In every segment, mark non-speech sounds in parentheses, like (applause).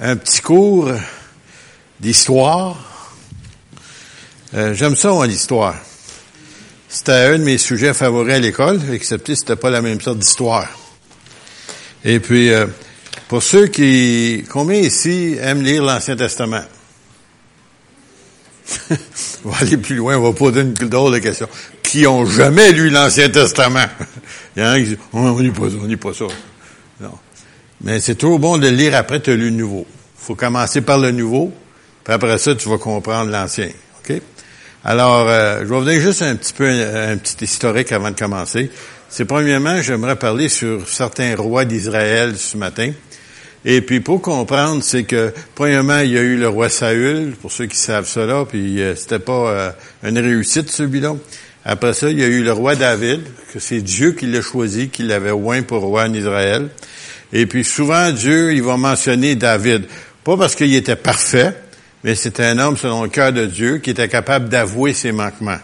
un petit cours d'histoire. Euh, J'aime ça, moi, l'histoire. C'était un de mes sujets favoris à l'école, excepté c'était pas la même sorte d'histoire. Et puis, euh, pour ceux qui... Combien ici aiment lire l'Ancien Testament? (laughs) on va aller plus loin, on va poser une drôle de question. Qui ont jamais lu l'Ancien Testament? (laughs) Il y en a qui disent, on lit pas ça, on lit pas ça. Non. Mais c'est toujours bon de lire après tu as lu le nouveau. faut commencer par le nouveau, puis après ça, tu vas comprendre l'ancien. OK? Alors, euh, je vais vous donner juste un petit peu un, petit historique avant de commencer. C'est premièrement, j'aimerais parler sur certains rois d'Israël ce matin. Et puis pour comprendre, c'est que premièrement, il y a eu le roi Saül, pour ceux qui savent cela, puis euh, c'était pas euh, une réussite celui-là. Après ça, il y a eu le roi David, que c'est Dieu qui l'a choisi, qui l'avait oint pour roi en Israël. Et puis souvent, Dieu, il va mentionner David. Pas parce qu'il était parfait, mais c'était un homme selon le cœur de Dieu qui était capable d'avouer ses manquements.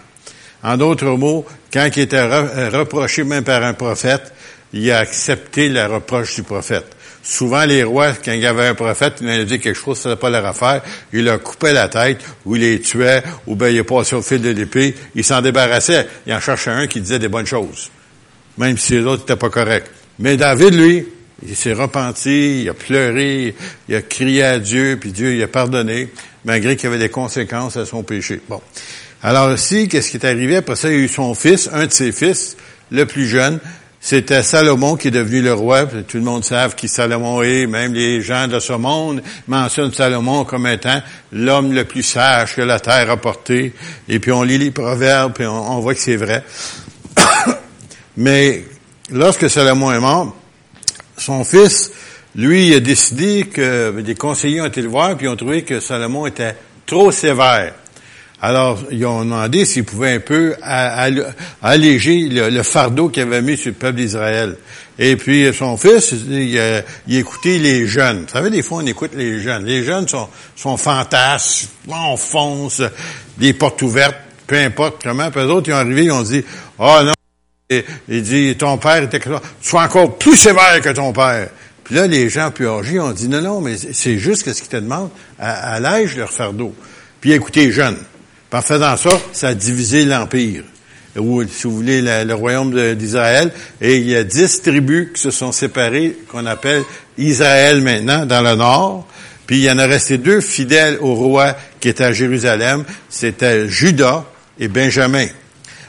En d'autres mots, quand il était reproché même par un prophète, il a accepté la reproche du prophète. Souvent, les rois, quand il y avait un prophète, il leur dit quelque chose, ça pas leur affaire, il leur coupait la tête, ou il les tuait, ou bien il passé au fil de l'épée, il s'en débarrassait. Il en cherchait un qui disait des bonnes choses, même si les autres n'étaient pas corrects. Mais David, lui, il s'est repenti, il a pleuré, il a crié à Dieu, puis Dieu il a pardonné, malgré qu'il y avait des conséquences à son péché. Bon. Alors ici, qu'est-ce qui est arrivé? Après ça, il a eu son fils, un de ses fils, le plus jeune, c'était Salomon qui est devenu le roi. Tout le monde sait qui Salomon est. Même les gens de ce monde mentionnent Salomon comme étant l'homme le plus sage que la terre a porté. Et puis on lit les proverbes et on, voit que c'est vrai. (coughs) Mais lorsque Salomon est mort, son fils, lui, a décidé que des conseillers ont été le voir puis ont trouvé que Salomon était trop sévère. Alors, ils ont demandé s'ils pouvaient un peu alléger le, fardeau qu'il avait mis sur le peuple d'Israël. Et puis, son fils, il, il, écoutait les jeunes. Vous savez, des fois, on écoute les jeunes. Les jeunes sont, sont on fonce, des portes ouvertes, peu importe comment. Puis les autres, ils ont arrivé, ils ont dit, « oh, non, il dit, ton père était tu sois encore plus sévère que ton père. Puis là, les gens plus âgés ont dit, non, non, mais c'est juste que ce qu'ils te demandent, l'âge leur fardeau. Puis écoutez jeunes. En faisant ça, ça a divisé l'Empire, ou si vous voulez, le, royaume d'Israël. Et il y a dix tribus qui se sont séparées, qu'on appelle Israël maintenant, dans le nord. Puis il y en a resté deux fidèles au roi qui était à Jérusalem. C'était Judas et Benjamin.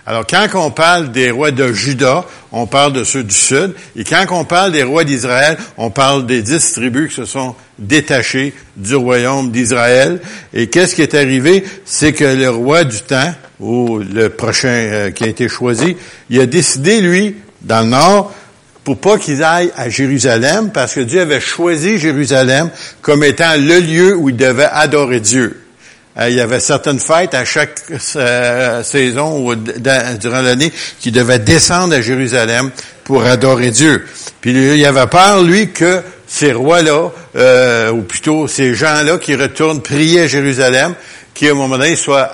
Alors, quand on parle des rois de Juda, on parle de ceux du sud. Et quand on parle des rois d'Israël, on parle des dix tribus qui se sont détachées du royaume d'Israël. Et qu'est-ce qui est arrivé? C'est que le roi du temps, ou le prochain euh, qui a été choisi, il a décidé, lui, dans le nord, pour pas qu'ils aillent à Jérusalem, parce que Dieu avait choisi Jérusalem comme étant le lieu où il devait adorer Dieu. Euh, il y avait certaines fêtes à chaque euh, saison ou durant l'année qui devaient descendre à Jérusalem pour adorer Dieu. Puis il avait peur, lui, que ces rois-là, euh, ou plutôt ces gens-là qui retournent prier à Jérusalem, qui à un moment donné soient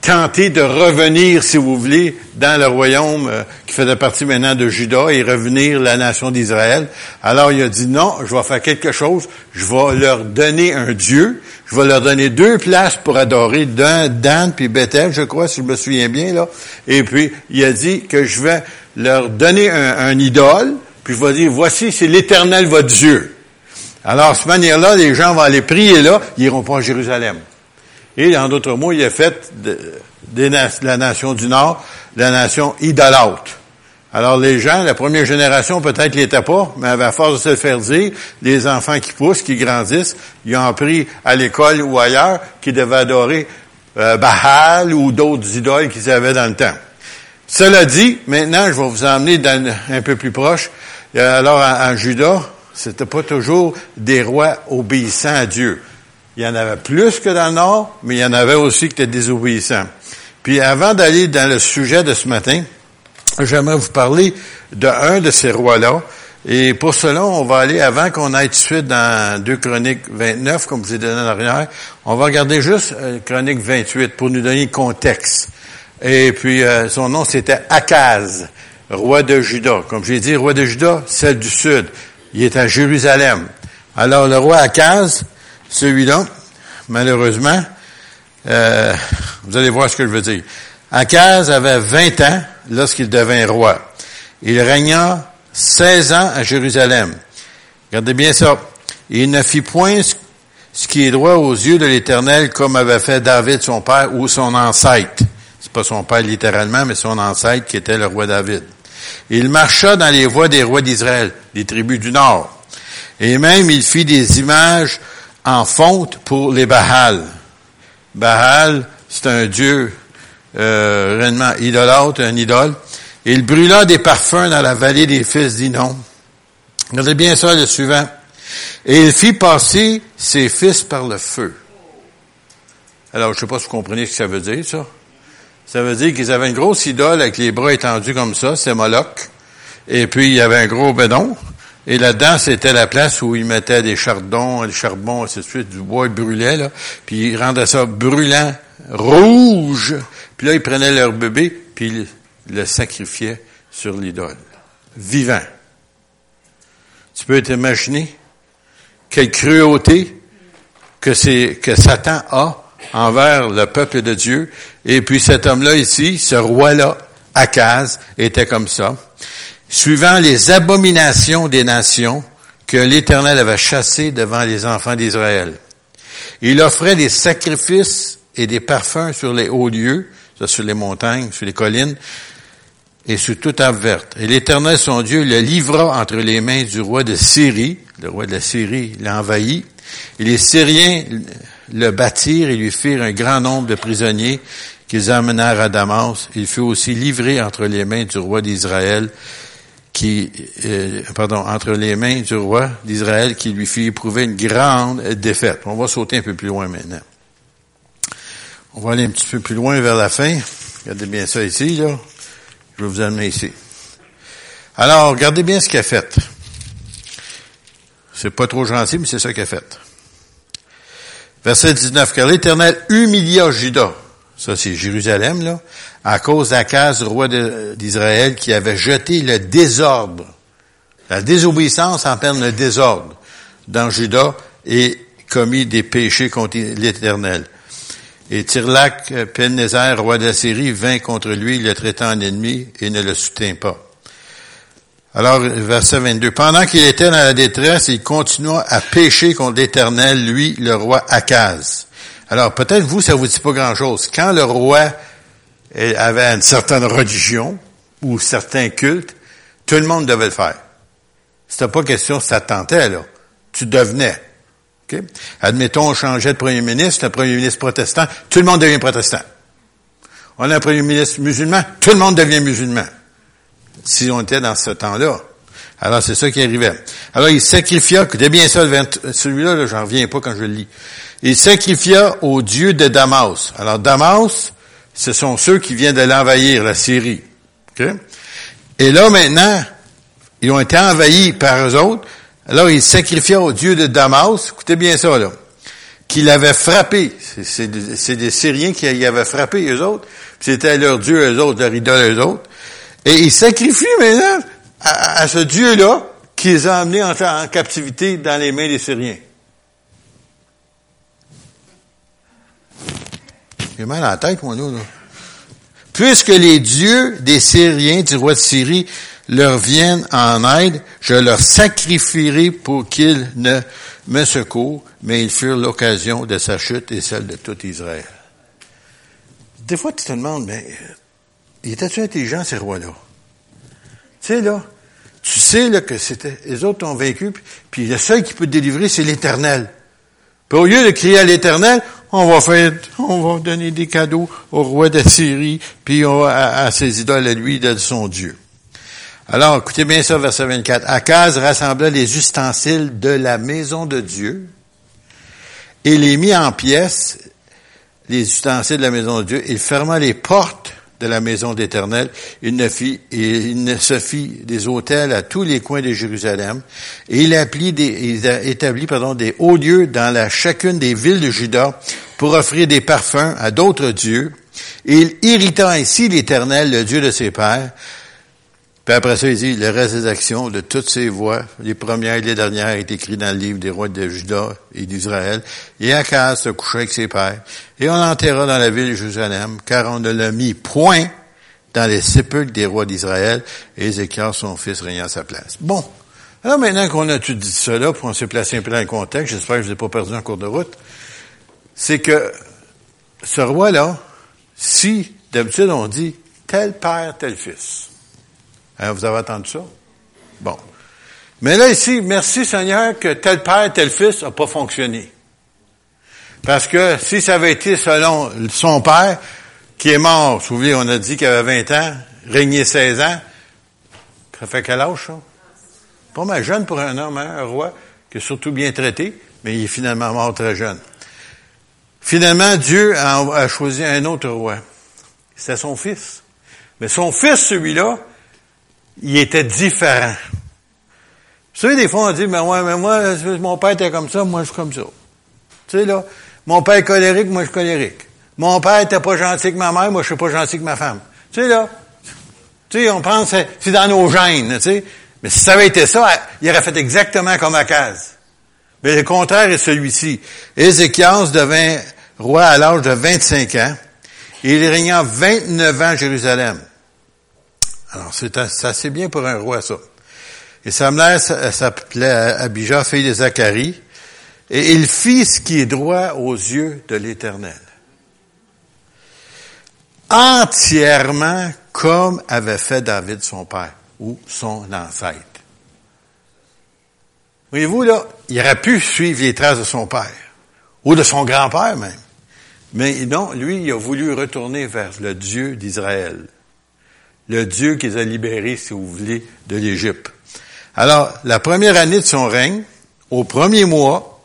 tenter de revenir, si vous voulez, dans le royaume euh, qui faisait partie maintenant de Juda et revenir la nation d'Israël. Alors il a dit non, je vais faire quelque chose, je vais leur donner un Dieu, je vais leur donner deux places pour adorer, Dan, Dan puis Bethel, je crois, si je me souviens bien, là. Et puis il a dit que je vais leur donner un, idole, puis je vais dire, voici, c'est l'éternel votre Dieu. Alors, de cette manière-là, les gens vont aller prier là, ils iront pas à Jérusalem. Et en d'autres mots, il a fait de, la nation du Nord la nation idolâtre. Alors les gens, la première génération peut-être l'étaient pas, mais à force de se le faire dire, les enfants qui poussent, qui grandissent, ils ont appris à l'école ou ailleurs qu'ils devaient adorer euh, Baal ou d'autres idoles qu'ils avaient dans le temps. Cela dit, maintenant, je vais vous emmener un peu plus proche. Alors, en, en Juda, c'était pas toujours des rois obéissants à Dieu. Il y en avait plus que dans le Nord, mais il y en avait aussi qui étaient désobéissants. Puis avant d'aller dans le sujet de ce matin, j'aimerais vous parler d'un de ces rois-là. Et pour cela, on va aller, avant qu'on aille tout de suite dans 2 Chroniques 29, comme je vous ai donné en on va regarder juste euh, Chronique 28 pour nous donner contexte. Et puis, euh, son nom, c'était Akaz, roi de Juda. Comme j'ai dit, roi de Juda, celle du sud. Il est à Jérusalem. Alors le roi Akaz, celui-là, malheureusement, euh, vous allez voir ce que je veux dire. Akaz avait 20 ans lorsqu'il devint roi. Il régna 16 ans à Jérusalem. Regardez bien ça. Il ne fit point ce qui est droit aux yeux de l'Éternel comme avait fait David son père ou son ancêtre. C'est pas son père littéralement, mais son ancêtre qui était le roi David. Il marcha dans les voies des rois d'Israël, des tribus du nord. Et même il fit des images en fonte pour les Baal. Baal, c'est un dieu euh, réellement idolâtre, un idole. Il brûla des parfums dans la vallée des fils d'Inon. Regardez bien ça, le suivant. Et il fit passer ses fils par le feu. Alors, je ne sais pas si vous comprenez ce que ça veut dire, ça. Ça veut dire qu'ils avaient une grosse idole avec les bras étendus comme ça, c'est Moloch. Et puis, il y avait un gros bédon. Et là-dedans, c'était la place où ils mettaient des chardons, des charbons, ainsi de suite, du bois, ils brûlaient. Puis ils rendaient ça brûlant, rouge. Puis là, ils prenaient leur bébé, puis ils le sacrifiaient sur l'idole. Vivant. Tu peux t'imaginer quelle cruauté que c'est, que Satan a envers le peuple de Dieu. Et puis cet homme-là ici, ce roi-là, Akaz, était comme ça. Suivant les abominations des nations que l'Éternel avait chassées devant les enfants d'Israël. Il offrait des sacrifices et des parfums sur les hauts lieux, sur les montagnes, sur les collines, et sur toute arbre. Et l'Éternel, son Dieu, le livra entre les mains du roi de Syrie. Le roi de la Syrie l'envahit. Et les Syriens le bâtirent et lui firent un grand nombre de prisonniers qu'ils amenèrent à Damas. Il fut aussi livré entre les mains du roi d'Israël, qui, euh, pardon, entre les mains du roi d'Israël, qui lui fit éprouver une grande défaite. On va sauter un peu plus loin maintenant. On va aller un petit peu plus loin vers la fin. Regardez bien ça ici, là. Je vais vous amener ici. Alors, regardez bien ce qu'il a fait. C'est pas trop gentil, mais c'est ça qu'il a fait. Verset 19. Car l'Éternel humilia Judas. Ça, c'est Jérusalem, là. À cause d'Akaz, roi d'Israël, qui avait jeté le désordre. La désobéissance en peine le désordre dans Judas et commis des péchés contre l'Éternel. Et Tirlac, Pennézer, roi d'Assyrie, vint contre lui, le traitant en ennemi et ne le soutint pas. Alors, verset 22. Pendant qu'il était dans la détresse, il continua à pécher contre l'Éternel, lui, le roi Akaz. Alors, peut-être vous, ça vous dit pas grand-chose. Quand le roi avait une certaine religion ou certains cultes, tout le monde devait le faire. C'était pas question ça tentait, là. Tu devenais. Admettons, on changeait de premier ministre, un premier ministre protestant, tout le monde devient protestant. On a un premier ministre musulman, tout le monde devient musulman. Si on était dans ce temps-là. Alors, c'est ça qui arrivait. Alors, il sacrifia, écoutez bien ça, celui-là, -là, j'en reviens pas quand je le lis. Il sacrifia au dieu de Damas. Alors, Damas, ce sont ceux qui viennent de l'envahir, la Syrie. Et là, maintenant, ils ont été envahis par eux autres, alors il sacrifia au dieu de Damas, écoutez bien ça là, qu'il avait frappé. C'est des, Syriens qui avaient frappé eux autres. C'était leur dieu eux autres, leur idole eux autres. Et il sacrifie maintenant à, ce dieu-là qui les a amenés en, en captivité dans les mains des Syriens. J'ai mal. Puisque les dieux des Syriens, du roi de Syrie, leur viennent en aide, je leur sacrifierai pour qu'ils ne me secourent, mais ils furent l'occasion de sa chute et celle de tout Israël. Des fois, tu te demandes, mais, il était-tu intelligent, ces rois-là? Tu sais, là, tu sais, là, que c'était, les autres ont vaincu, puis, le seul qui peut te délivrer, c'est l'éternel. Puis au lieu de crier à l'éternel, on va faire, on va donner des cadeaux au roi de Syrie, puis à, à ses idoles à lui, de son Dieu. Alors, écoutez bien ça, verset 24. Akaz rassembla les ustensiles de la maison de Dieu et les mit en pièces, les ustensiles de la maison de Dieu. Il ferma les portes de la maison d'Éternel. Il ne se fit des hôtels à tous les coins de Jérusalem. Et il, des, a établi, des hauts lieux dans chacune des villes de Juda pour offrir des parfums à d'autres dieux. Et il irrita ainsi l'Éternel, le Dieu de ses pères, Puis après ça, il dit, le reste des actions, de toutes ses voix, les premières et les dernières, est écrit dans le livre des rois de Juda et d'Israël. Et Akaz se coucha avec ses pères. Et on l'enterra dans la ville de Jérusalem, car on ne l'a mis point dans les sépulcres des rois d'Israël, et Ézéchias, son fils, régna à sa place. Bon. Alors maintenant qu'on a tout dit cela, puis on s'est placé un peu dans le contexte, j'espère que je ne pas perdu en cours de route, c'est que ce roi-là, si d'habitude on dit tel père, tel fils. Hein, vous avez entendu ça? Bon. Mais là, ici, merci Seigneur que tel père, tel fils n'a pas fonctionné. Parce que si ça avait été selon son père, qui est mort, vous souvenez, on a dit qu'il avait 20 ans, régné 16 ans, ça fait quel âge, ça? Pas mal jeune pour un homme, hein, un roi, qui est surtout bien traité, mais il est finalement mort très jeune. Finalement, Dieu a, choisi un autre roi. C'était son fils. Mais son fils, celui-là, il était différent. Vous savez, des fois, on dit, mais ouais, mais moi, mon père était comme ça, moi, je suis comme ça. Tu sais, là, mon père est colérique, moi, je suis colérique. Mon père était pas gentil avec ma mère, moi, je suis pas gentil avec ma femme. Tu sais, là, tu sais, on pense, c'est dans nos gènes, tu sais. Mais si ça avait été ça, il aurait fait exactement comme Akaz. Mais le contraire est celui-ci. Ézéchias devint roi à l'âge de 25 ans et il régna 29 ans à Jérusalem. Alors, c'est assez bien pour un roi, ça. Et sa mère s'appelait Abijah, fille de Zacharie, et il fit ce qui est droit aux yeux de l'Éternel. Entièrement comme avait fait David son père ou son ancêtre. Voyez-vous, là, il aurait pu suivre les traces de son père, ou de son grand-père même. Mais non, lui, il a voulu retourner vers le Dieu d'Israël. Le Dieu qui les a libérés, si vous voulez, de l'Égypte. Alors, la première année de son règne, au premier mois,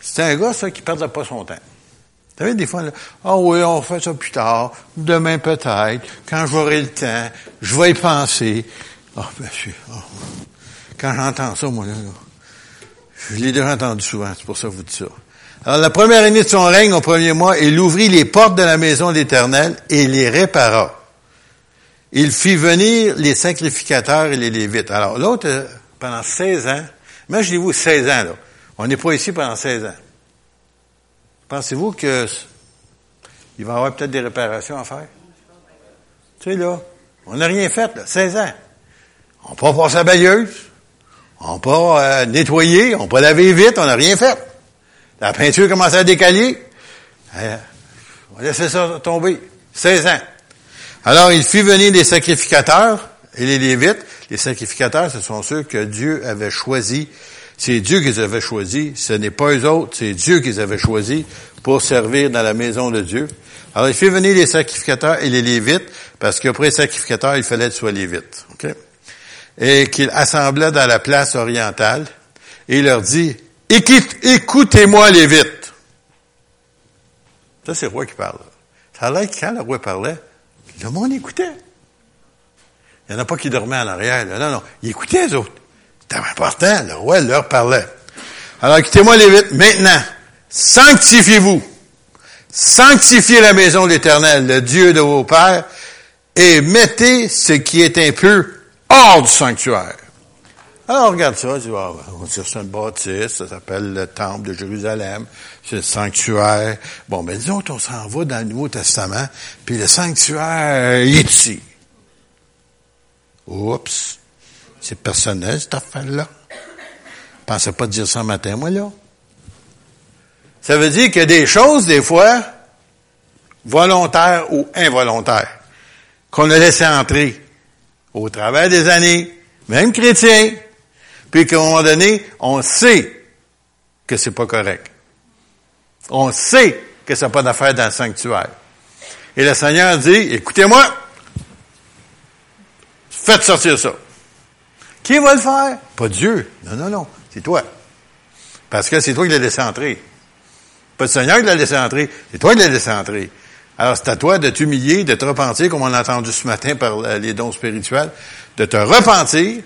c'était un gars, ça, qui perdait pas son temps. Vous savez, des fois, ah oh oui, on fait ça plus tard, demain peut-être, quand j'aurai le temps, je vais y penser. Ah, ben, oh. Quand j'entends ça, moi, là, je l'ai déjà entendu souvent, c'est pour ça que je vous dis ça. Alors, la première année de son règne, au premier mois, il ouvrit les portes de la maison d'Éternel et les répara. Il fit venir les sacrificateurs et les lévites. Alors, l'autre, euh, pendant 16 ans, imaginez-vous 16 ans, là. On n'est pas ici pendant 16 ans. Pensez-vous que il va y avoir peut-être des réparations à faire? Tu sais, là, on n'a rien fait, là, 16 ans. On peut pas passer la bailleuse. On peut euh, nettoyer, on peut laver vite, on n'a rien fait. La peinture commence à décaler. Euh, on laisser ça tomber. 16 ans. Alors, il fit venir les sacrificateurs et les Lévites. Les sacrificateurs, ce sont ceux que Dieu avait choisis. C'est Dieu qui les avait choisis. Ce n'est pas eux autres, c'est Dieu qui les avait choisis pour servir dans la maison de Dieu. Alors, il fit venir les sacrificateurs et les Lévites, parce qu'après les sacrificateurs, il fallait être soit Lévites. Okay? et qu'il assembla dans la place orientale et il leur dit, écoutez-moi les vite. Ça, c'est le roi qui parle. Ça a que quand le roi parlait, le monde écoutait. Il n'y en a pas qui dormaient en arrière. Non, non, ils écoutaient les autres. C'était important, le roi leur parlait. Alors écoutez-moi les vite. Maintenant, sanctifiez-vous. Sanctifiez la maison de l'Éternel, le Dieu de vos pères, et mettez ce qui est peu hors du sanctuaire. Alors, on regarde ça, on dit, ah, c'est une bâtisse, ça s'appelle le temple de Jérusalem, c'est le sanctuaire. Bon, ben, disons on s'en va dans le Nouveau Testament, puis le sanctuaire est ici. Oups. C'est personnel, cette affaire-là. Pensais pas dire ça matin, moi, là. Ça veut dire a des choses, des fois, volontaires ou involontaires, qu'on a laissé entrer au travers des années, même chrétien, puis qu'à un moment donné, on sait que c'est pas correct. On sait que ça n'a pas d'affaire dans le sanctuaire. Et le Seigneur dit, écoutez-moi, faites sortir ça. Qui va le faire? Pas Dieu. Non, non, non. C'est toi. Parce que c'est toi qui l'as laissé entrer. Pas le Seigneur qui l'a laissé entrer. C'est toi qui l'as laissé entrer. Alors, c'est à toi de t'humilier, de te repentir, comme on a entendu ce matin par les dons spirituels, de te repentir,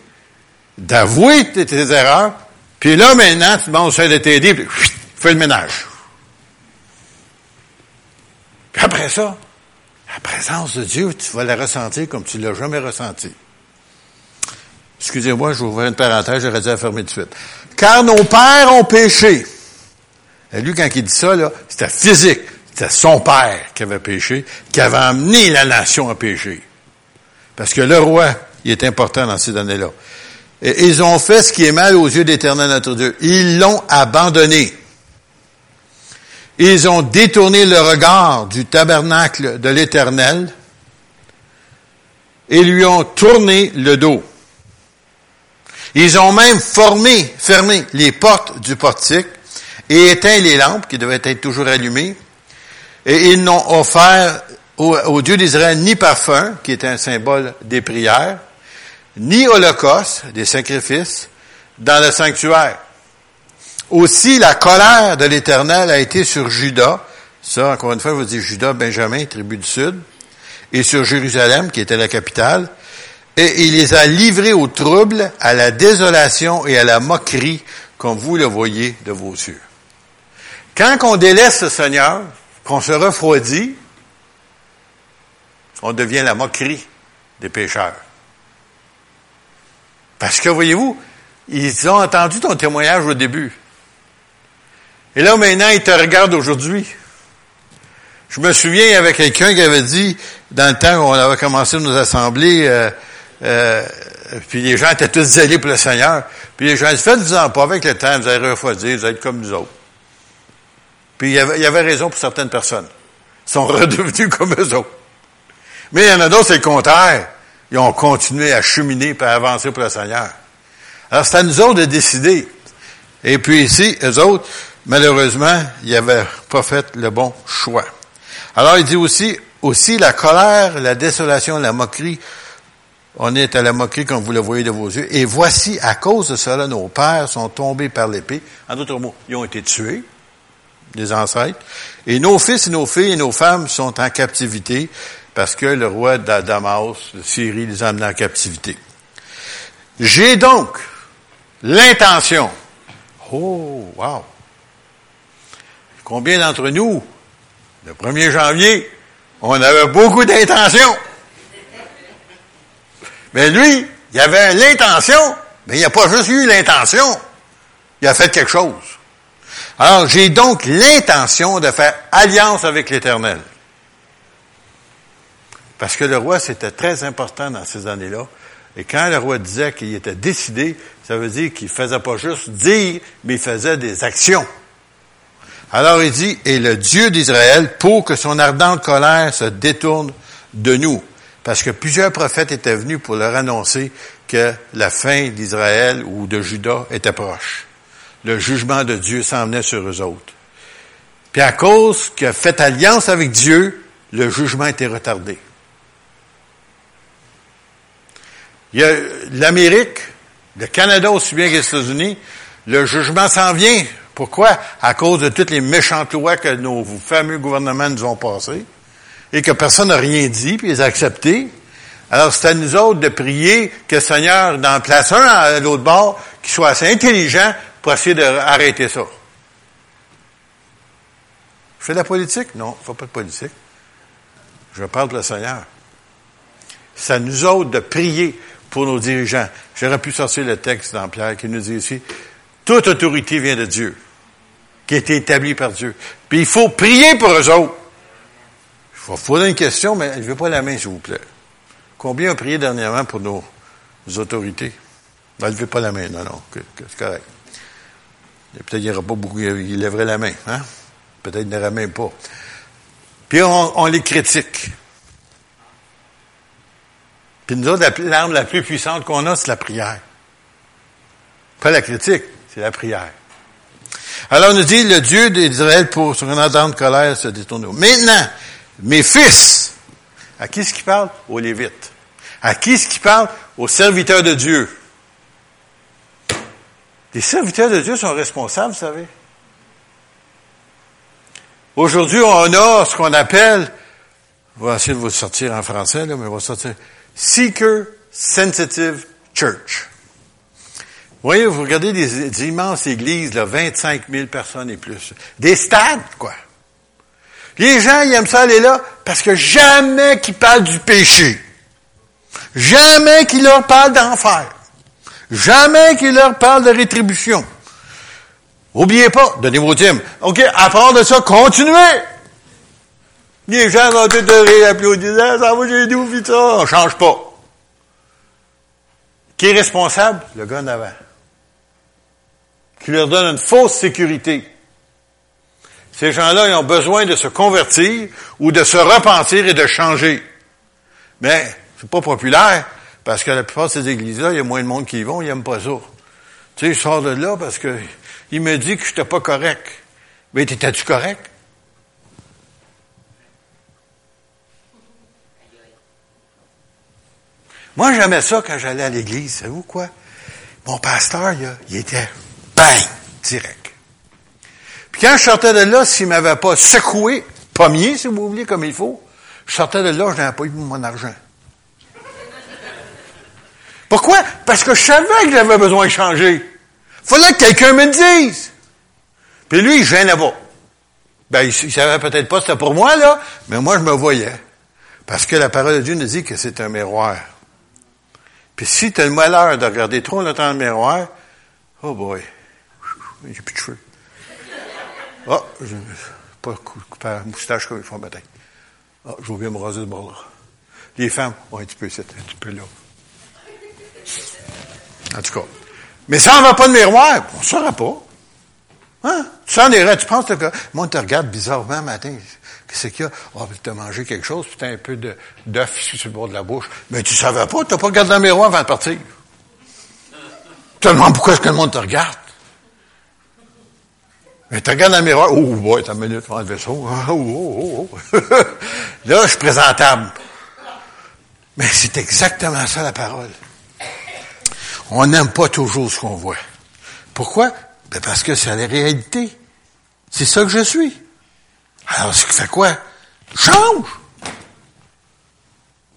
d'avouer tes, erreurs, puis là, maintenant, tu demandes au de t'aider, puis fais le ménage. Après ça, la présence de Dieu, tu vas la ressentir comme tu l'as jamais ressentie. Excusez-moi, je vous ouvrir une parenthèse, j'aurais dû la fermer de suite. Car nos pères ont péché. Et lui, quand il dit ça, c'était physique. C'était son père qui avait péché, qui avait amené la nation à pécher. Parce que le roi, il est important dans ces années-là. Et ils ont fait ce qui est mal aux yeux d'Éternel notre Dieu. Ils l'ont abandonné. Ils ont détourné le regard du tabernacle de l'Éternel et lui ont tourné le dos. Ils ont même fermé les portes du portique et éteint les lampes qui devaient être toujours allumées. Et ils n'ont offert au, Dieu d'Israël ni parfum, qui est un symbole des prières, ni holocauste, des sacrifices, dans le sanctuaire. Aussi, la colère de l'Éternel a été sur Judas. Ça, encore une fois, je vous dis Judas, Benjamin, tribu du Sud. Et sur Jérusalem, qui était la capitale. Et il les a livrés au trouble, à la désolation et à la moquerie, comme vous le voyez de vos yeux. Quand on délaisse le Seigneur, qu'on se refroidit, on devient la moquerie des pécheurs. Parce que, voyez-vous, ils ont entendu ton témoignage au début. Et là, maintenant, ils te regardent aujourd'hui. Je me souviens, il y avait quelqu'un qui avait dit, dans le temps où on avait commencé nos assemblées, euh, euh, puis les gens étaient tous zélés pour le Seigneur. Puis les gens disaient, faites-vous-en pas avec le temps, vous allez refroidir, vous allez être comme nous autres. Puis il y, avait, il y avait raison pour certaines personnes. Ils sont (laughs) redevenus comme eux autres. Mais il y en a d'autres, c'est le contraire. Ils ont continué à cheminer et à avancer pour le Seigneur. Alors, c'est à nous autres de décider. Et puis ici, eux autres, malheureusement, ils n'avaient pas fait le bon choix. Alors, il dit aussi, aussi la colère, la désolation, la moquerie. On est à la moquerie comme vous le voyez de vos yeux. Et voici, à cause de cela, nos pères sont tombés par l'épée. En d'autres mots, ils ont été tués, des ancêtres. Et nos fils et nos filles et nos femmes sont en captivité parce que le roi d'Adamas, de Syrie, les a amenés en captivité. J'ai donc l'intention. Oh, wow. Combien d'entre nous, le 1er janvier, on avait beaucoup d'intentions? Mais lui, il avait l'intention, mais il n'a pas juste eu l'intention. Il a fait quelque chose. Alors, j'ai donc l'intention de faire alliance avec l'Éternel. Parce que le roi, c'était très important dans ces années-là. Et quand le roi disait qu'il était décidé, ça veut dire qu'il faisait pas juste dire, mais il faisait des actions. Alors il dit, et le Dieu d'Israël, pour que son ardente colère se détourne de nous. Parce que plusieurs prophètes étaient venus pour leur annoncer que la fin d'Israël ou de Judas était proche. Le jugement de Dieu s'en venait sur eux autres. Puis à cause qu'il a fait alliance avec Dieu, le jugement était retardé. Il y a l'Amérique, le Canada aussi bien que les États-Unis, le jugement s'en vient. Pourquoi? À cause de toutes les méchantes lois que nos fameux gouvernements nous ont passées et que personne n'a rien dit, puis les a acceptées. Alors, c'est à nous autres de prier que le Seigneur en place un à l'autre bord qui soit assez intelligent pour essayer d'arrêter ça. Je fais de la politique? Non, je ne fais pas de politique. Je parle de le Seigneur. C'est à nous autres de prier pour nos dirigeants. J'aurais pu sortir le texte dans Pierre qui nous dit ici, toute autorité vient de Dieu, qui a été établie par Dieu. Puis il faut prier pour eux autres. Il faut poser une question, mais je ne veux pas la main, s'il vous plaît. Combien ont prié dernièrement pour nos autorités? Ne levez pas la main, non, non, c'est correct. Peut-être qu'il n'y aura pas beaucoup, il lèverait la main, hein? Peut-être qu'il n'aurait même pas. Puis on les critique. Puis nous autres, l'arme la plus puissante qu'on a, c'est la prière. Pas la critique, c'est la prière. Alors, on nous dit, le Dieu d'Israël, pour une ardente colère, se détourne. Maintenant, mes fils, à qui est-ce qu'il parle? Aux Lévites. À qui est-ce qu'il parle? Aux serviteurs de Dieu. Les serviteurs de Dieu sont responsables, vous savez. Aujourd'hui, on a ce qu'on appelle, on va essayer de vous sortir en français, là, mais on va sortir, Seeker Sensitive Church. Voyez, vous regardez des, immenses églises, là, 25 000 personnes et plus. Des stades, quoi. Les gens, ils aiment ça aller là parce que jamais qu'ils parlent du péché. Jamais qu'ils leur parlent d'enfer. Jamais qu'il leur parle de rétribution. Oubliez pas, donnez vos dîmes. OK, à part de ça, continuez. Les gens vont tout rire, applaudir, ça va, j'ai nous, ça. On change pas. Qui est responsable? Le gars d'avant. Qui leur donne une fausse sécurité. Ces gens-là, ils ont besoin de se convertir ou de se repentir et de changer. Mais c'est pas populaire parce que la plupart de ces églises-là, il y a moins de monde qui y vont, ils n'aiment pas ça. Tu sais, je sors de là parce que il me dit que je n'étais pas correct. Mais t'étais-tu correct? Moi, j'aimais ça quand j'allais à l'église. Savez-vous quoi? Mon pasteur, il, était bang, direct. Puis quand je sortais de là, s'il m'avait pas secoué, pommier, si vous voulez, comme il faut, je sortais de là, je n'avais pas eu mon argent. Pourquoi? Parce que je savais que j'avais besoin de changer. Fallait que quelqu'un me le dise. Puis lui, il gênait pas. Ben, il, il savait peut-être pas c'était pour moi, là, mais moi, je me voyais. Parce que la parole de Dieu nous dit que c'est un miroir. Puis si tu as le malheur de regarder trop longtemps le miroir, oh boy, j'ai plus de cheveux. Oh, je, pas coupé la moustache comme il faut matin. Oh, j'ai oublié de me raser de bord là. Les femmes, oh, un petit peu ici, un petit peu là. En tout cas. Mais ça, on va pas de miroir, on ne saura pas. Hein? Tu s'en irais, tu penses que le monde te regarde bizarrement matin. Qu'est-ce qu'il y a? Oh, puis tu as mangé quelque chose, puis tu as un peu d'œuf sur le bord de la bouche. Mais tu savais pas, tu n'as pas regardé dans le miroir avant de partir. Tu te demandes pourquoi est-ce que le monde te regarde. Mais tu regardes le miroir, oh, boy, t'as une minute, va enlever ça. Oh, oh, oh, (laughs) Là, je suis présentable. Mais c'est exactement ça la parole. On n'aime pas toujours ce qu'on voit. Pourquoi? Ben parce que c'est la réalité. C'est ça que je suis. Alors, ça fait quoi? Change!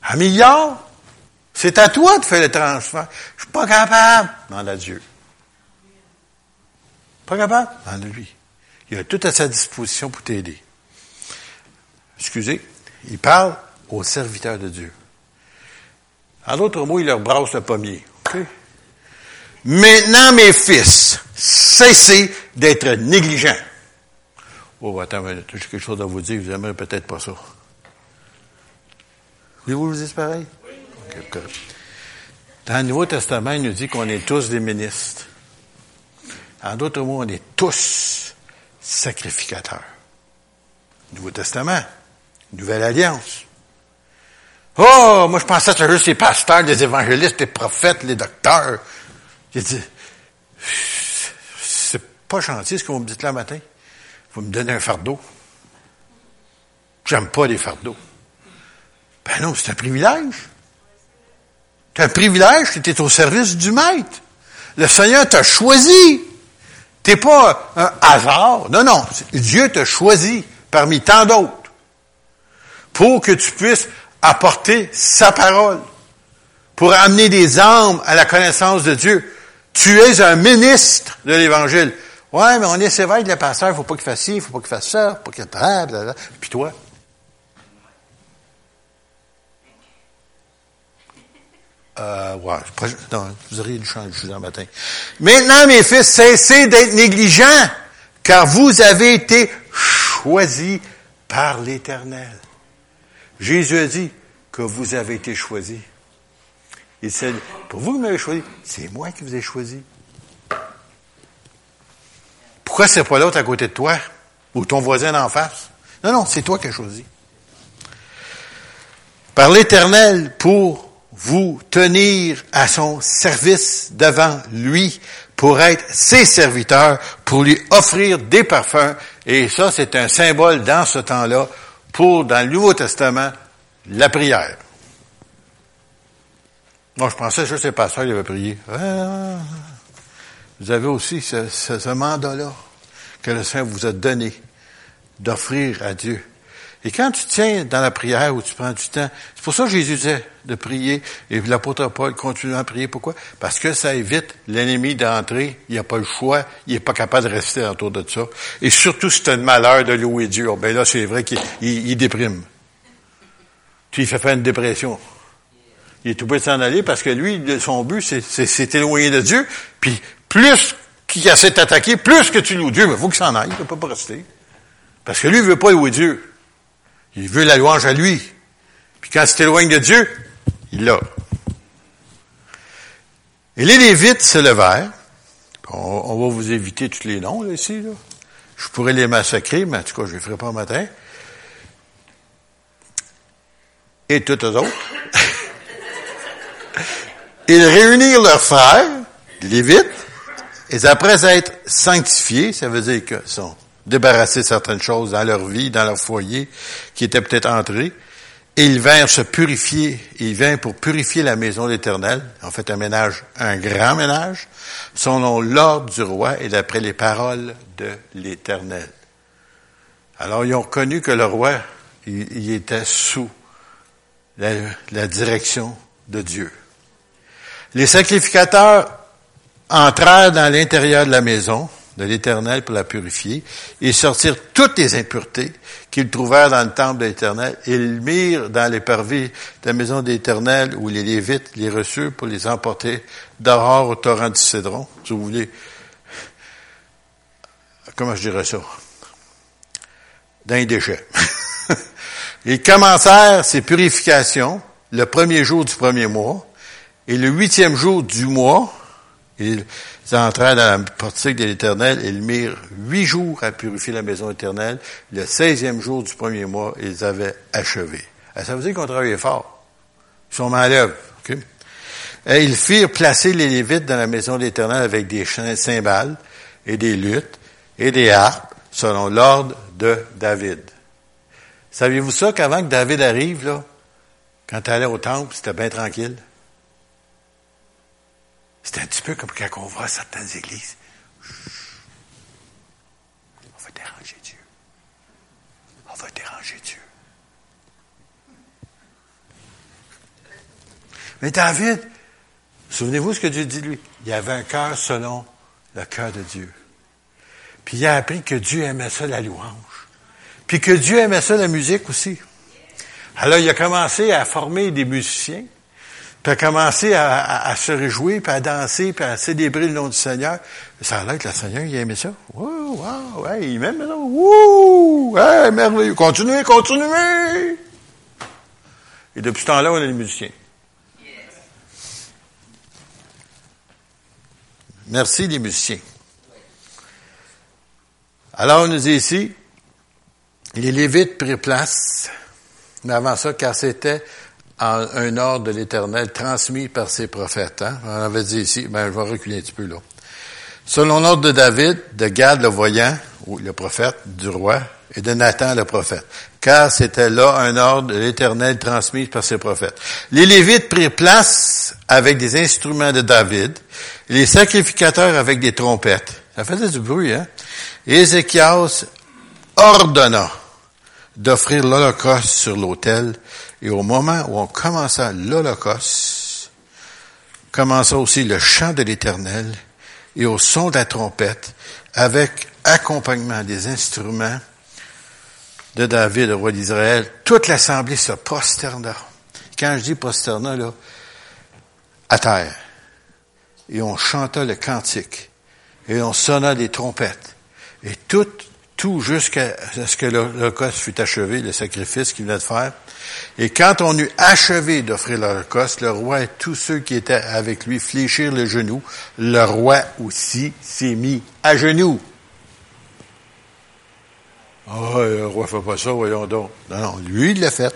Un? C'est à toi de faire le transfert. Je suis pas capable. Demande à Dieu. Pas capable? Demande à lui. Il a tout à sa disposition pour t'aider. Excusez. Il parle aux serviteurs de Dieu. En d'autres mots, il leur brasse le pommier. Maintenant, mes fils, cessez d'être négligents. Oh, attends, j'ai quelque chose à vous dire, vous n'aimerez peut-être pas ça. Voulez-vous vous dire pareil? Oui. Dans le Nouveau Testament, il nous dit qu'on est tous des ministres. En d'autres mots, on est tous sacrificateurs. Nouveau Testament, Nouvelle Alliance. Oh, moi je pensais que c'était juste les pasteurs, les évangélistes, les prophètes, les docteurs. J'ai dit, c'est pas gentil ce que vous me dites là matin. Vous me donnez un fardeau. J'aime pas les fardeaux. Ben non, c'est un privilège. C'est un privilège que tu es au service du maître. Le Seigneur t'a choisi. T'es pas un hasard. Non, non. Dieu t'a choisi parmi tant d'autres pour que tu puisses apporter sa parole, pour amener des âmes à la connaissance de Dieu. Tu es un ministre de l'Évangile. Ouais, mais on est sévère de le pasteur, il faut pas qu'il fasse ci, il faut pas qu'il fasse ça, faut pas qu'il fasse Puis toi? Euh, ouais, non, vous auriez dû un matin. Maintenant, mes fils, cessez d'être négligents, car vous avez été choisis par l'Éternel. Jésus a dit que vous avez été choisis. Il dit, pour vous, vous m'avez choisi. C'est moi qui vous ai choisi. Pourquoi c'est pas l'autre à côté de toi? Ou ton voisin en face? Non, non, c'est toi qui as choisi. Par l'Éternel pour vous tenir à son service devant lui, pour être ses serviteurs, pour lui offrir des parfums. Et ça, c'est un symbole dans ce temps-là pour, dans le Nouveau Testament, la prière. Moi, je pensais juste les pasteurs, ils avaient prié. Ah, vous avez aussi ce, ce, mandat-là que le Saint vous a donné d'offrir à Dieu. Et quand tu tiens dans la prière où tu prends du temps, c'est pour ça que Jésus disait de prier et l'apôtre Paul continue à prier. Pourquoi? Parce que ça évite l'ennemi d'entrer, il n'a pas le choix, il n'est pas capable de rester autour de ça. Et surtout si tu as le malheur de louer Dieu, oh, ben là c'est vrai qu'il il, déprime. Tu lui fais faire une dépression. Il est tout près de s'en aller parce que lui, son but, c'est éloigner de Dieu. Puis plus qu'il essaie de t'attaquer, plus que tu loues Dieu, mais il faut qu'il s'en aille, il ne peut pas rester. Parce que lui, il veut pas louer Dieu. Il veut la louange à lui. Puis quand tu t'éloignes de Dieu, il l'a. Et les Lévites se levèrent. On, va vous éviter tous les noms, là, ici, là. Je pourrais les massacrer, mais en tout cas, je ne les ferai pas au matin. Et tous les autres. (laughs) Ils réunirent leurs frères, les Lévites, et après être sanctifiés, ça veut dire qu'ils sont débarrassés de certaines choses dans leur vie, dans leur foyer, qui étaient peut-être entrés, et ils vinrent se purifier, ils vinrent pour purifier la maison de l'Éternel, en fait un ménage, un grand ménage, selon l'ordre du roi et d'après les paroles de l'Éternel. Alors ils ont reconnu que le roi, il, était sous la direction de Dieu. Les sacrificateurs entrèrent dans l'intérieur de la maison, de l'Éternel pour la purifier, et sortirent toutes les impuretés qu'ils trouvèrent dans le temple de l'Éternel, et ils mirent dans les parvis de la maison de l'Éternel, où les Lévites les reçurent pour les emporter dehors au torrent du Cédron, si vous voulez. Comment je dirais ça? Dans les déchets. (laughs) ils commencèrent ces purifications le premier jour du premier mois, et le huitième jour du mois, ils entrèrent dans la portique de l'Éternel ils mirent huit jours à purifier la maison éternelle. Le seizième jour du premier mois, ils avaient achevé. Ah, ça veut dire qu'on travaillait fort. Ils sont malheureux. Et ils firent placer les Lévites dans la maison de avec des cymbales et des luttes et des harpes selon l'ordre de David. Saviez-vous ça qu'avant que David arrive, là, quand il allait au temple, c'était bien tranquille? C'est un petit peu comme quand on voit certaines églises. On va déranger Dieu. On va déranger Dieu. Mais David, souvenez-vous ce que Dieu dit lui? Il avait un cœur selon le cœur de Dieu. Puis il a appris que Dieu aimait ça la louange. Puis que Dieu aimait ça la musique aussi. Alors il a commencé à former des musiciens puis à commencer à, se réjouir, puis à danser, puis à célébrer le nom du Seigneur. Ça a l'air que le Seigneur, il aimait ça. Wow, wow, ouais, il aime ça. Wouh, ouais, merveilleux. Continuez, continuez. Et depuis ce temps-là, on est des musiciens. Merci les musiciens. Alors, on nous dit ici, les Lévites prirent place, mais avant ça, car c'était un ordre de l'Éternel transmis par ses prophètes. Hein? On avait dit ici, ben, je vais reculer un petit peu là. Selon l'ordre de David, de Gad le voyant, ou le prophète du roi, et de Nathan le prophète. Car c'était là un ordre de l'Éternel transmis par ses prophètes. Les Lévites prirent place avec des instruments de David, les sacrificateurs avec des trompettes. Ça faisait du bruit, hein? Ézéchias ordonna d'offrir l'Holocauste sur l'autel et au moment où on commença l'Holocauste, commença aussi le chant de l'Éternel et au son de la trompette, avec accompagnement des instruments de David, le roi d'Israël, toute l'assemblée se prosterna. Quand je dis prosterna, là, à terre. Et on chanta le cantique. Et on sonna des trompettes. Et tout, tout jusqu'à ce que l'Holocauste fût achevé, le sacrifice qu'il venait de faire. Et quand on eut achevé d'offrir l'Holocauste, le roi et tous ceux qui étaient avec lui fléchirent le genou. Le roi aussi s'est mis à genoux. oh, le roi fait pas ça, voyons donc. Non, non, lui, il l'a fait.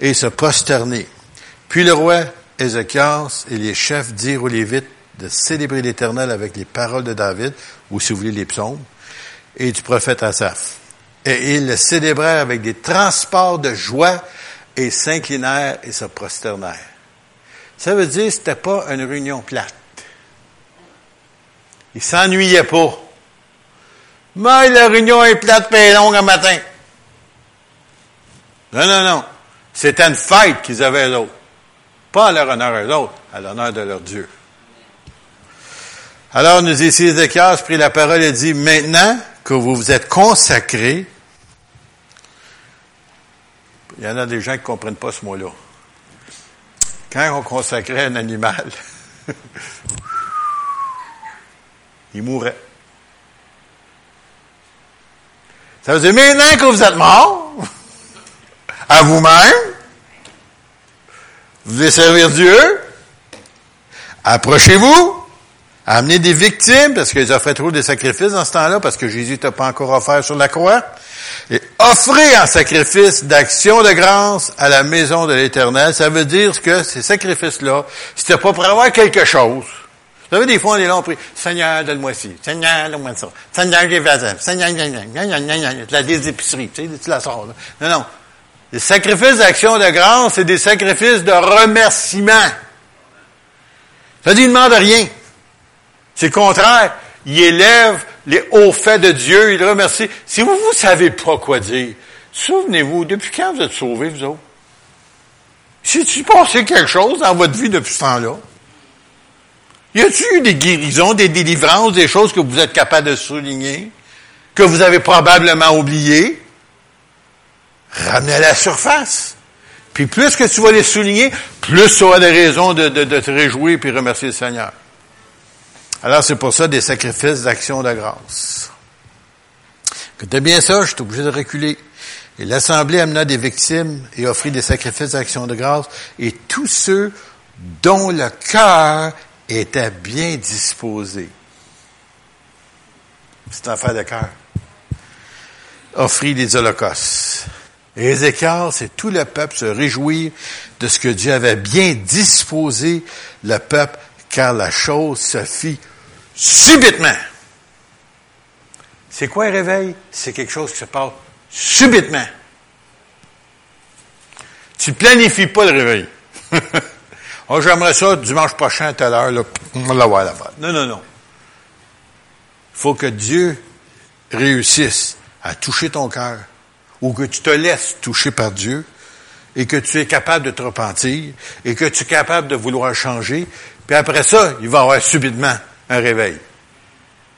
Et se prosterner. Puis le roi Ézéchias et les chefs dirent aux Lévites de célébrer l'Éternel avec les paroles de David, ou si vous voulez les psaumes, et du prophète Asaph. Et ils le célébrèrent avec des transports de joie et s'inclinèrent et se prosternèrent. Ça veut dire que c'était pas une réunion plate. Ils s'ennuyaient pas. Mais la réunion est plate et longue un matin. Non, non, non. C'était une fête qu'ils avaient eux autres. Pas à leur honneur à eux autres, à l'honneur de leur Dieu. Alors, nous ici, Ézéchias prit la parole et dit, maintenant que vous vous êtes consacrés il y en a des gens qui ne comprennent pas ce mot-là. quand on consacrait un animal, (laughs) il mourait. Ça veut dire maintenant que vous êtes mort, (laughs) à vous-même, vous voulez servir Dieu, approchez-vous, amenez des victimes, parce qu'ils fait trop de sacrifices dans ce temps-là, parce que Jésus t'a pas encore offert sur la croix, et offrez en sacrifice d'action de grâce à la maison de l'Éternel. Ça veut dire que ces sacrifices-là, c'était pas pour avoir quelque chose. Vous savez, des fois, on est là, on Seigneur, donne-moi ci, Seigneur, donne-moi ça, Seigneur, j'ai ça, Seigneur, la des épiceries, tu sais, la. Non, non. Les sacrifices d'action de grâce, c'est des sacrifices de remerciement. Ça ne demande rien. C'est le contraire. Il élève les hauts faits de Dieu, il remercie. Si vous ne savez pas quoi dire, souvenez-vous, depuis quand vous êtes sauvés, vous autres? Si tu passé quelque chose dans votre vie depuis ce temps-là? Y a-t-il eu des guérisons, des délivrances, des choses que vous êtes capable de souligner, que vous avez probablement oubliées? Ramenez à la surface. Puis plus que tu vas les souligner, plus tu auras des raisons de, de te réjouir puis remercier le Seigneur. Alors c'est pour ça des sacrifices d'action de grâce. Écoutez bien ça, je suis obligé de reculer. Et l'Assemblée amena des victimes et offrit des sacrifices d'action de grâce, et tous ceux dont le cœur était bien disposé. C'est une affaire de cœur. Offrit des holocaustes. Et Ézéchiel, c'est tout le peuple se réjouir de ce que Dieu avait bien disposé le peuple, car la chose se fit subitement. C'est quoi un réveil? C'est quelque chose qui se passe subitement. Tu planifies pas le réveil. (laughs) oh, j'aimerais ça dimanche prochain à telle heure, là, on va l'avoir là-bas. Non, non, non. Il faut que Dieu réussisse à toucher ton cœur ou que tu te laisses toucher par Dieu et que tu es capable de te repentir et que tu es capable de vouloir changer. Puis après ça, il va avoir subitement un réveil.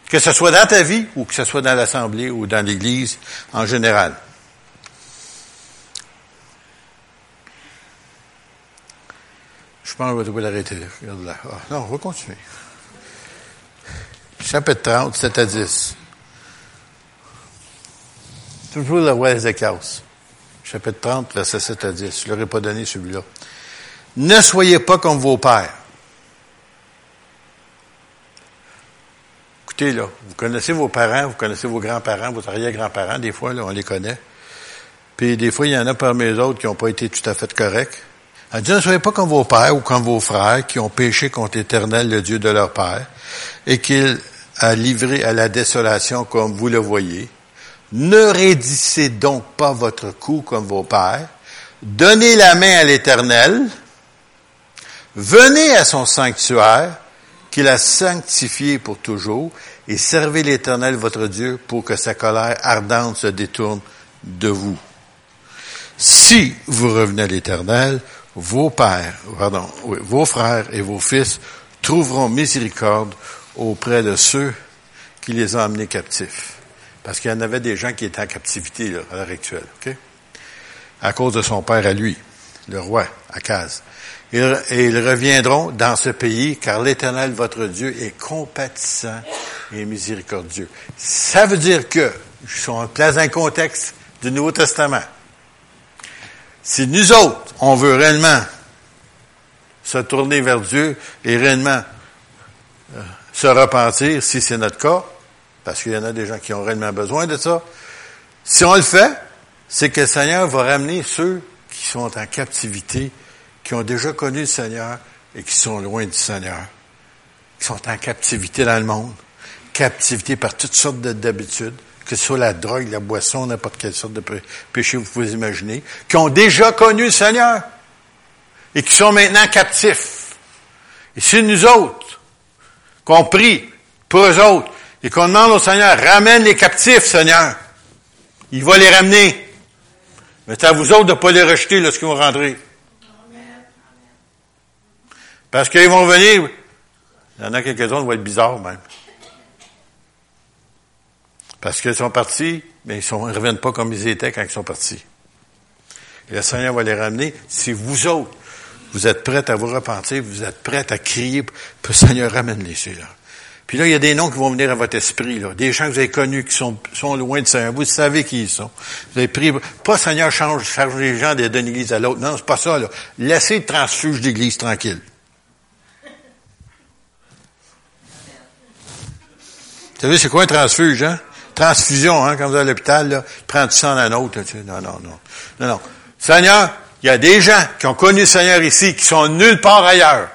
Que ce soit dans ta vie ou que ce soit dans l'Assemblée ou dans l'Église en général. Je pense qu'on va l'arrêter. Regarde là. Ah, non, on va continuer. Chapitre 30, 7 à 10. Toujours le roi Ézéchias. Chapitre 30, verset 7 à 10. Je ne leur ai pas donné celui-là. Ne soyez pas comme vos pères. Écoutez, là, vous connaissez vos parents, vous connaissez vos grands-parents, vos arrière-grands-parents, des fois, là, on les connaît. Puis des fois, il y en a parmi les autres qui n'ont pas été tout à fait corrects. Dit, ne soyez pas comme vos pères ou comme vos frères qui ont péché contre l'Éternel, le Dieu de leur père, et qu'il a livré à la désolation comme vous le voyez. Ne raidissez donc pas votre cou comme vos pères. Donnez la main à l'Éternel. Venez à son sanctuaire qu'il a sanctifié pour toujours et servez l'Éternel votre Dieu pour que sa colère ardente se détourne de vous. Si vous revenez à l'Éternel, vos pères, pardon, vos frères et vos fils trouveront miséricorde auprès de ceux qui les ont amenés captifs. Parce qu'il y en avait des gens qui étaient en captivité à l'heure actuelle, ok? À cause de son père à lui, le roi, Akaz. Et, ils reviendront dans ce pays, car l'Éternel, votre Dieu, est compatissant et miséricordieux. Ça veut dire que, je en place un contexte du Nouveau Testament. Si nous autres, on veut réellement se tourner vers Dieu et réellement euh, se repentir, si c'est notre cas, parce qu'il y en a des gens qui ont réellement besoin de ça. Si on le fait, c'est que le Seigneur va ramener ceux qui sont en captivité, qui ont déjà connu le Seigneur et qui sont loin du Seigneur, qui sont en captivité dans le monde, captivité par toutes sortes d'habitudes, que ce soit la drogue, la boisson, n'importe quelle sorte de péché vous pouvez imaginer, qui ont déjà connu le Seigneur et qui sont maintenant captifs. Et si nous autres, qu'on prie pour eux autres, et qu'on demande au Seigneur, ramène les captifs, Seigneur. Il va les ramener. Mais c'est à vous autres de ne pas les rejeter lorsqu'ils vont rentrer. Parce qu'ils vont venir. Il y en a quelques-uns qui vont être bizarres même. Parce qu'ils sont partis, mais ils ne reviennent pas comme ils étaient quand ils sont partis. Et le Seigneur va les ramener si vous autres, vous êtes prêts à vous repentir, vous êtes prêts à crier, le Seigneur ramène-les ceux-là. Puis là, il y a des noms qui vont venir à votre esprit, là. Des gens que vous avez connus qui sont, loin de Seigneur. Vous savez qui ils sont. Vous avez pris, pas Seigneur change, les gens d'une église à l'autre. Non, c'est pas ça, là. Laissez le transfuge d'église tranquille. Vous savez, c'est quoi un transfuge, hein? Transfusion, hein, quand vous êtes à l'hôpital, là, prends du sang d'un autre, non, non, non. Non, non. Seigneur, il y a des gens qui ont connu le Seigneur ici, qui sont nulle part ailleurs.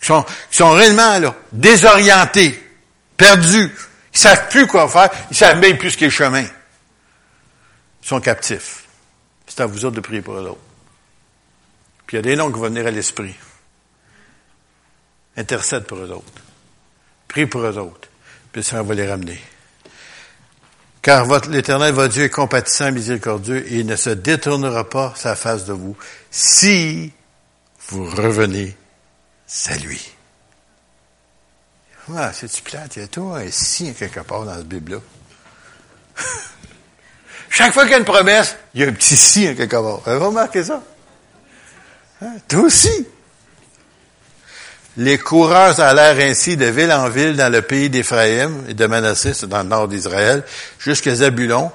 Qui sont, qui sont réellement, là, désorientés, perdus. Ils savent plus quoi faire. Ils savent même plus ce qu'est le chemin. Ils sont captifs. C'est à vous autres de prier pour eux autres. Puis il y a des noms qui vont venir à l'esprit. Intercède pour eux autres. Prie pour eux autres puis ça va les ramener. Car l'éternel, votre Dieu, est compatissant, miséricordieux, et il ne se détournera pas sa face de vous si vous revenez à lui. Ah, c'est-tu plate? Il y a tout un si quelque part dans la Bible-là. (laughs) Chaque fois qu'il y a une promesse, il y a un petit si quelque part. Vous avez remarqué ça? Hein? Toi aussi? Les coureurs allèrent ainsi de ville en ville dans le pays d'Éphraïm et de Manassé, c'est dans le nord d'Israël, jusqu'à Zabulon.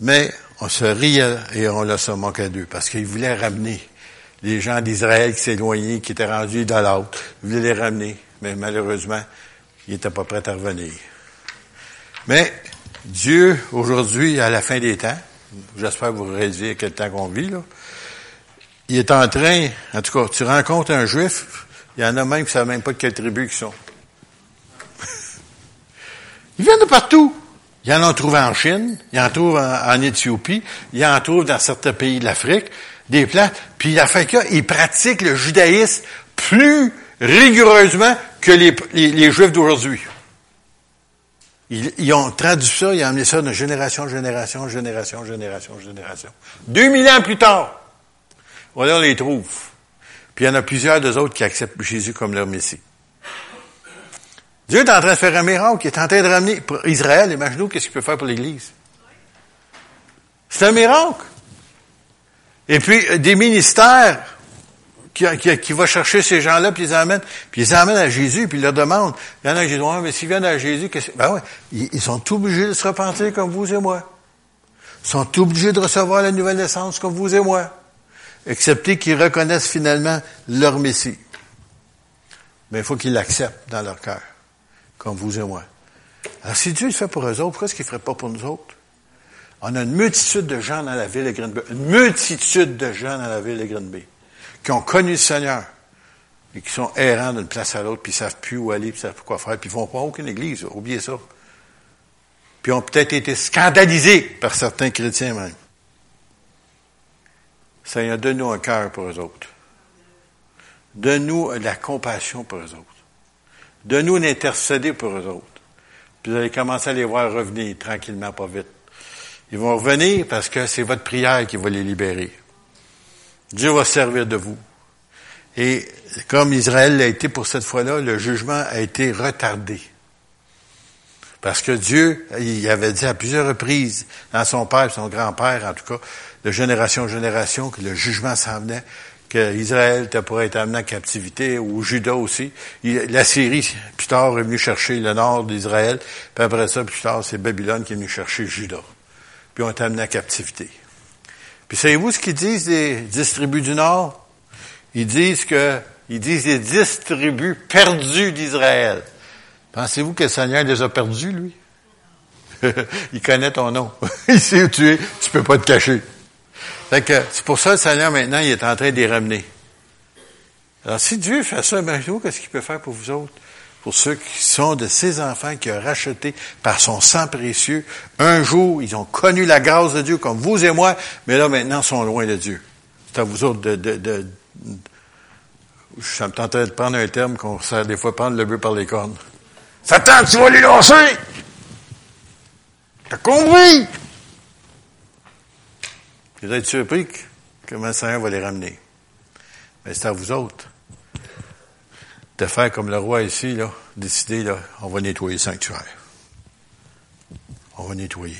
Mais on se riait et on leur se moquait d'eux parce qu'ils voulaient ramener les gens d'Israël qui s'éloignaient, qui étaient rendus dans l'autre. Ils voulaient les ramener. Mais malheureusement, ils n'étaient pas prêts à revenir. Mais Dieu, aujourd'hui, à la fin des temps, j'espère que vous réalisez quel temps qu'on vit, là, il est en train, en tout cas, tu rencontres un juif, il y en a même qui ne savent même pas de quelle tribu ils sont. (laughs) ils viennent de partout. Il y en a trouvé en Chine, il en trouve en, Éthiopie, il en trouve dans certains pays de l'Afrique, des plans. Puis la que ils pratiquent le judaïsme plus rigoureusement que les, les, Juifs d'aujourd'hui. Ils, ont traduit ça, ils ont amené ça de génération en génération, génération, génération, génération. 2000 ans plus tard, voilà, on les trouve. Puis il y en a plusieurs d'eux autres qui acceptent Jésus comme leur Messie. Dieu est en train de faire un miracle, il est en train de ramener Israël, imaginez-vous qu'est-ce qu'il peut faire pour l'Église? C'est un miracle. Et puis, euh, des ministères qui, qui, qui vont chercher ces gens-là, puis ils les amènent, puis ils les amènent à Jésus, puis ils leur demandent. Il y en a qui disent, ouais, mais s'ils viennent à Jésus, qu'est-ce ben ouais, ils, ils sont obligés de se repentir comme vous et moi. Ils sont obligés de recevoir la nouvelle naissance comme vous et moi excepté qu'ils reconnaissent finalement leur Messie. Mais il faut qu'ils l'acceptent dans leur cœur, comme vous et moi. Alors, si Dieu le fait pour eux autres, pourquoi est-ce qu'il ne ferait pas pour nous autres? On a une multitude de gens dans la ville de Green une multitude de gens dans la ville de Green qui ont connu le Seigneur, et qui sont errants d'une place à l'autre, puis ils savent plus où aller, puis ils savent plus quoi faire, puis ils vont pas aucune église, oubliez ça. Puis ont peut-être été scandalisés par certains chrétiens même. Seigneur, donne-nous un cœur pour eux autres. Donne-nous la compassion pour eux autres. Donne-nous d'intercéder pour eux autres. Puis vous allez commencer à les voir revenir tranquillement, pas vite. Ils vont revenir parce que c'est votre prière qui va les libérer. Dieu va servir de vous. Et comme Israël l'a été pour cette fois-là, le jugement a été retardé. Parce que Dieu, il avait dit à plusieurs reprises, dans son père, son grand-père en tout cas, de génération en génération, que le jugement s'en venait, qu'Israël pourrait être amené en captivité, ou Judas aussi. la Syrie, plus tard, est venue chercher le nord d'Israël, puis après ça, plus tard, c'est Babylone qui est venu chercher Judas. Puis on est amené en captivité. Puis savez-vous ce qu'ils disent des dix tribus du Nord? Ils disent que, ils disent les dix tribus perdues d'Israël. Pensez-vous que le Seigneur les a perdus, lui? (laughs) Il connaît ton nom. (laughs) Il sait où tu es. Tu peux pas te cacher c'est pour ça que le Seigneur, maintenant, il est en train de les ramener. Alors, si Dieu fait ça, imaginez-vous qu'est-ce qu'il peut faire pour vous autres? Pour ceux qui sont de ses enfants qu'il a rachetés par son sang précieux. Un jour, ils ont connu la grâce de Dieu comme vous et moi, mais là, maintenant, ils sont loin de Dieu. C'est à vous autres de, de, de, je suis en train de prendre un terme qu'on sert des fois prendre le bœuf par les cornes. Satan, tu vas les lancer! T'as compris? Vous êtes surpris comment le Seigneur va les ramener. Mais c'est à vous autres de faire comme le roi ici, là, décider, là, on va nettoyer le sanctuaire. On va nettoyer.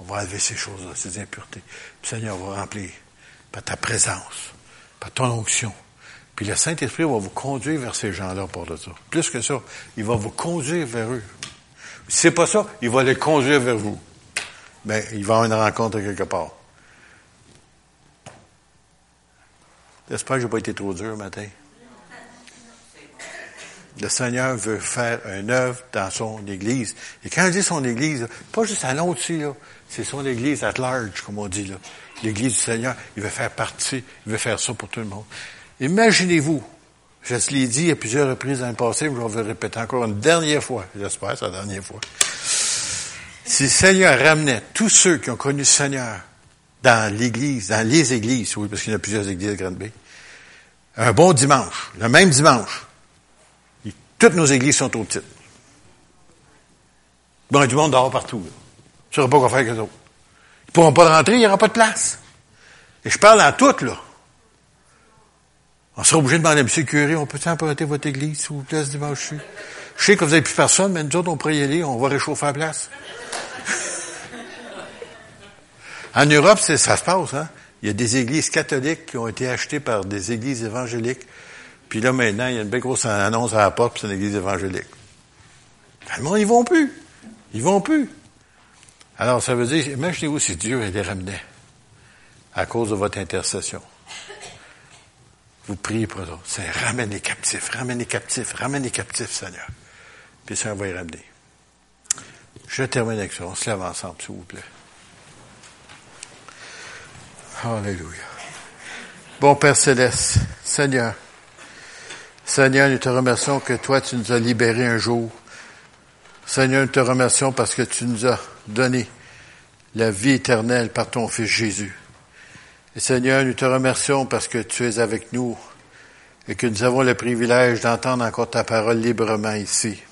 On va enlever ces choses-là, ces impuretés. Puis, Seigneur, on va remplir par ta présence, par ton onction. Puis le Saint-Esprit va vous conduire vers ces gens-là pour de ça. Plus que ça, il va vous conduire vers eux. Si c'est pas ça, il va les conduire vers vous. Ben, il va avoir une rencontre quelque part. J'espère que je n'ai pas été trop dur matin. Le Seigneur veut faire une œuvre dans son Église. Et quand je dis son Église, pas juste à l'autre aussi, là, c'est son Église at large, comme on dit là. L'Église du Seigneur, il veut faire partie, il veut faire ça pour tout le monde. Imaginez-vous, je l'ai dit à plusieurs reprises dans le passé, je vais le répéter encore une dernière fois, j'espère c'est la dernière fois. Si le Seigneur ramenait tous ceux qui ont connu le Seigneur dans l'Église, dans les églises, oui, parce qu'il y a plusieurs églises à Grande-Bay, un bon dimanche, le même dimanche, toutes nos églises sont au titre. Bon, il y a du monde dehors partout. Tu ne pas quoi faire avec eux. Ils ne pourront pas rentrer, il n'y aura pas de place. Et je parle à toutes, là. On sera obligé de demander à M. curé, on peut emprunter votre église, s'il vous plaît, ce dimanche Je sais que vous n'avez plus personne, mais nous autres, on pourrait y aller, on va réchauffer la place. en Europe, ça se passe, hein? Il y a des églises catholiques qui ont été achetées par des églises évangéliques. Puis là, maintenant, il y a une belle grosse annonce à la porte, c'est une église évangélique. Le monde, ils vont plus. Ils vont plus. Alors, ça veut dire, imaginez-vous si Dieu les ramenait à cause de votre intercession. Vous priez pour eux. C'est ramène les captifs, ramène les captifs, ramène les captifs, Seigneur. Puis ça, on va y ramener. Je termine avec ça. On se lève ensemble, s'il vous plaît. Alléluia. Bon Père Céleste, Seigneur, Seigneur, nous te remercions que toi, tu nous as libérés un jour. Seigneur, nous te remercions parce que tu nous as donné la vie éternelle par ton Fils Jésus. Seigneur, nous te remercions parce que tu es avec nous et que nous avons le privilège d'entendre encore ta parole librement ici.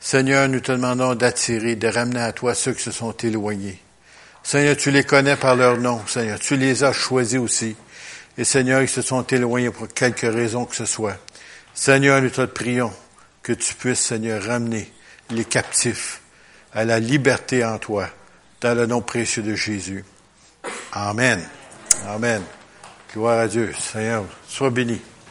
Seigneur, nous te demandons d'attirer, de ramener à toi ceux qui se sont éloignés. Seigneur, tu les connais par leur nom, Seigneur. Tu les as choisis aussi. Et Seigneur, ils se sont éloignés pour quelque raison que ce soit. Seigneur, nous te prions que tu puisses, Seigneur, ramener les captifs à la liberté en toi, dans le nom précieux de Jésus. Amen. Amen. Gloire à Dieu. Seigneur, sois béni.